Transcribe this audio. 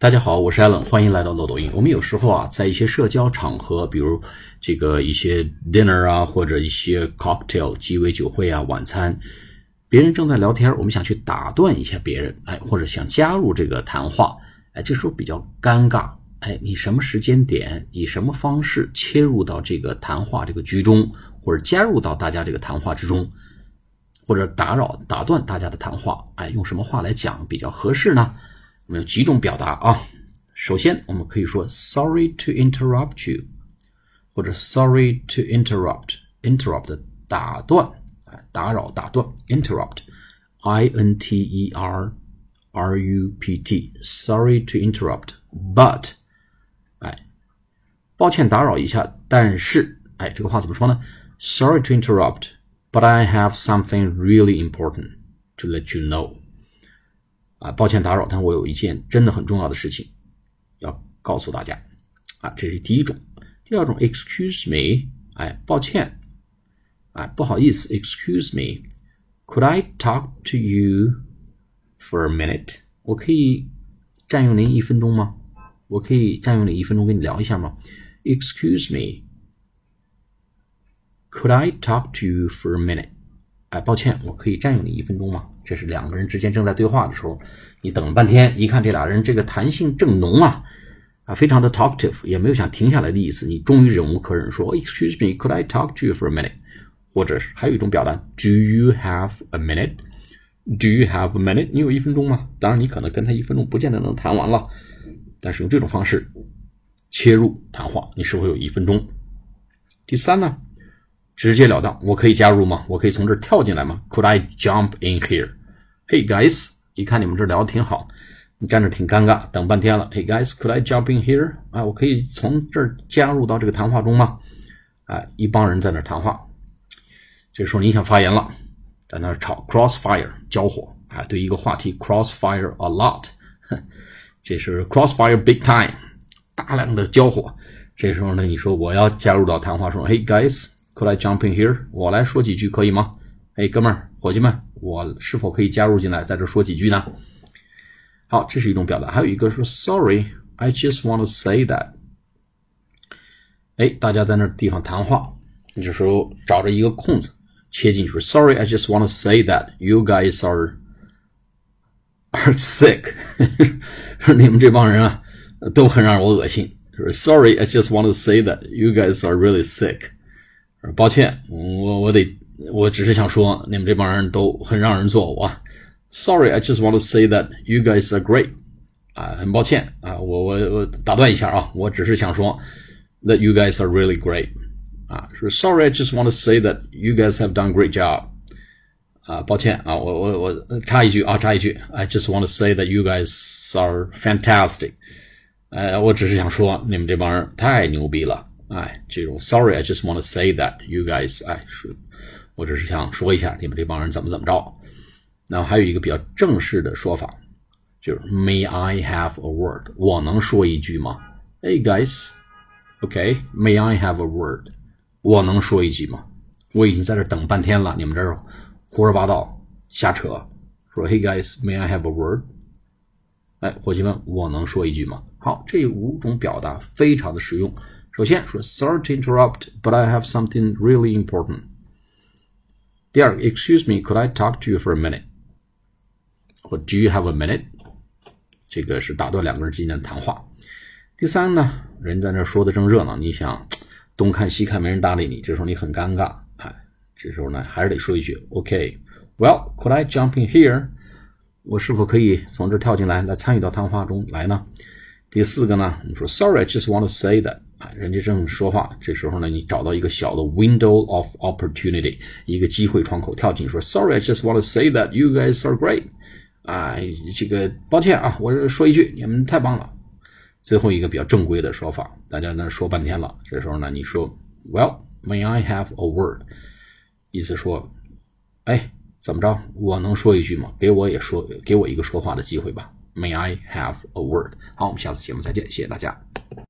大家好，我是 Allen，欢迎来到漏斗音。我们有时候啊，在一些社交场合，比如这个一些 dinner 啊，或者一些 cocktail 鸡尾酒会啊，晚餐，别人正在聊天，我们想去打断一下别人，哎，或者想加入这个谈话，哎，这时候比较尴尬，哎，你什么时间点，以什么方式切入到这个谈话这个局中，或者加入到大家这个谈话之中，或者打扰打断大家的谈话，哎，用什么话来讲比较合适呢？我们有几种表达啊？首先，我们可以说 “Sorry to interrupt you”，或者 “Sorry to interrupt”，interrupt 打断，哎，打扰、打断，interrupt，I N T E R R U P T，Sorry to interrupt，but，哎，抱歉打扰一下，但是，哎，这个话怎么说呢？Sorry to interrupt，but I have something really important to let you know。 啊，抱歉打扰，但我有一件真的很重要的事情要告诉大家。啊，这是第一种。第二种，excuse me，哎，抱歉，哎，不好意思，excuse me，could I talk to you for a minute？我可以占用您一分钟吗？我可以占用你一分钟跟你聊一下吗？Excuse me，could I talk to you for a minute？哎，抱歉，我可以占用你一分钟吗？这是两个人之间正在对话的时候，你等了半天，一看这俩人这个谈性正浓啊，啊，非常的 talkative，也没有想停下来的意思。你终于忍无可忍，说，Excuse me, could I talk to you for a minute？或者是还有一种表达，Do you have a minute？Do you have a minute？你有一分钟吗？当然，你可能跟他一分钟不见得能谈完了，但是用这种方式切入谈话，你是否有一分钟？第三呢？直截了当，我可以加入吗？我可以从这儿跳进来吗？Could I jump in here？Hey guys，一看你们这聊的挺好，你站着挺尴尬，等半天了。Hey guys，could I jump in here？啊，我可以从这儿加入到这个谈话中吗？啊，一帮人在那谈话，这时候你想发言了，在那吵，crossfire 交火啊，对一个话题 crossfire a lot，这是 crossfire big time，大量的交火。这时候呢，你说我要加入到谈话中，Hey guys。Could I jump in here？我来说几句可以吗？哎，哥们儿、伙计们，我是否可以加入进来，在这说几句呢？好，这是一种表达。还有一个说，Sorry，I just want to say that。哎，大家在那地方谈话，你这时候找着一个空子切进去，Sorry，I just want to say that you guys are are sick。说你们这帮人啊，都很让我恶心。说 Sorry，I just want to say that you guys are really sick。抱歉，我我得，我只是想说，你们这帮人都很让人作呕。Sorry, I just want to say that you guys are great。啊，很抱歉啊，我我我打断一下啊，我只是想说，that you guys are really great。啊，说 Sorry, I just want to say that you guys have done great job。啊，抱歉啊，我我我插一句啊，插一句，I just want to say that you guys are fantastic。呃，我只是想说，你们这帮人太牛逼了。哎，这种 Sorry，I just want to say that you guys，哎，是， 我只是想说一下你们这帮人怎么怎么着。那还有一个比较正式的说法，就是 May I have a word？我能说一句吗？Hey guys，OK，May I have a word？我能说一句吗？我已经在这等半天了，你们这儿胡说八道瞎扯，说 Hey guys，May I have a word？哎，伙计们，我能说一句吗？好，这五种表达非常的实用。首先说，Sorry to interrupt, but I have something really important。第二个，Excuse me, could I talk to you for a minute？或 Do you have a minute？这个是打断两个人之间的谈话。第三呢，人在那说的正热闹，你想东看西看没人搭理你，这时候你很尴尬，哎，这时候呢还是得说一句，OK，Well, could I jump in here？我是否可以从这跳进来，来参与到谈话中来呢？第四个呢，你说 Sorry, I just want to say that。啊，人家正说话，这时候呢，你找到一个小的 window of opportunity，一个机会窗口，跳进说，Sorry, I just want to say that you guys are great。啊，这个抱歉啊，我说一句，你们太棒了。最后一个比较正规的说法，大家呢说半天了，这时候呢，你说，Well, may I have a word？意思说，哎，怎么着，我能说一句吗？给我也说，给我一个说话的机会吧。May I have a word？好，我们下次节目再见，谢谢大家。